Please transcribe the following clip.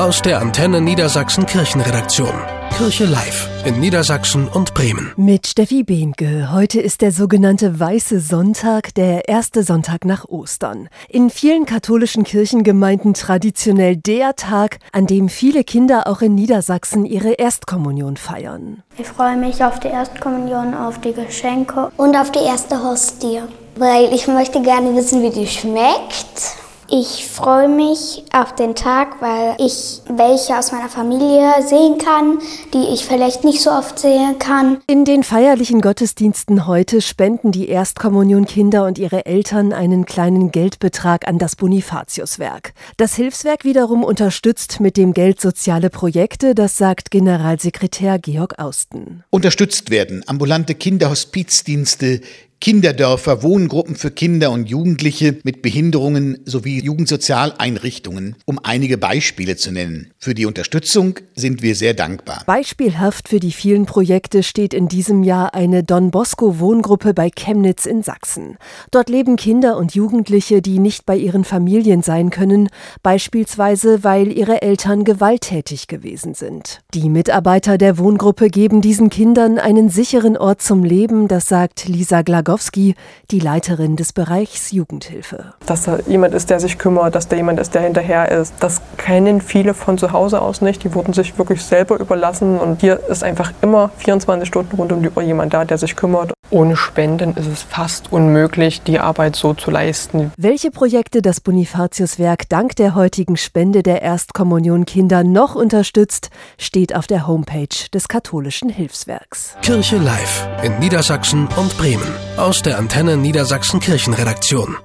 Aus der Antenne Niedersachsen Kirchenredaktion. Kirche Live in Niedersachsen und Bremen. Mit Steffi Behnke. Heute ist der sogenannte Weiße Sonntag, der erste Sonntag nach Ostern. In vielen katholischen Kirchengemeinden traditionell der Tag, an dem viele Kinder auch in Niedersachsen ihre Erstkommunion feiern. Ich freue mich auf die Erstkommunion, auf die Geschenke und auf die erste Hostie, weil ich möchte gerne wissen, wie die schmeckt. Ich freue mich auf den Tag, weil ich welche aus meiner Familie sehen kann, die ich vielleicht nicht so oft sehen kann. In den feierlichen Gottesdiensten heute spenden die Erstkommunionkinder und ihre Eltern einen kleinen Geldbetrag an das Bonifatiuswerk. Das Hilfswerk wiederum unterstützt mit dem Geld soziale Projekte, das sagt Generalsekretär Georg Austen. Unterstützt werden ambulante Kinderhospizdienste, Kinderdörfer, Wohngruppen für Kinder und Jugendliche mit Behinderungen sowie Jugendsozialeinrichtungen, um einige Beispiele zu nennen. Für die Unterstützung sind wir sehr dankbar. Beispielhaft für die vielen Projekte steht in diesem Jahr eine Don Bosco Wohngruppe bei Chemnitz in Sachsen. Dort leben Kinder und Jugendliche, die nicht bei ihren Familien sein können, beispielsweise weil ihre Eltern gewalttätig gewesen sind. Die Mitarbeiter der Wohngruppe geben diesen Kindern einen sicheren Ort zum Leben, das sagt Lisa Glagos Rogowski, die Leiterin des Bereichs Jugendhilfe. Dass da jemand ist, der sich kümmert, dass da jemand ist, der hinterher ist. Das kennen viele von zu Hause aus nicht. Die wurden sich wirklich selber überlassen. Und hier ist einfach immer 24 Stunden rund um die Uhr jemand da, der sich kümmert. Ohne Spenden ist es fast unmöglich, die Arbeit so zu leisten. Welche Projekte das Bonifatiuswerk dank der heutigen Spende der Erstkommunion Kinder noch unterstützt, steht auf der Homepage des katholischen Hilfswerks. Kirche Live in Niedersachsen und Bremen aus der Antenne Niedersachsen Kirchenredaktion.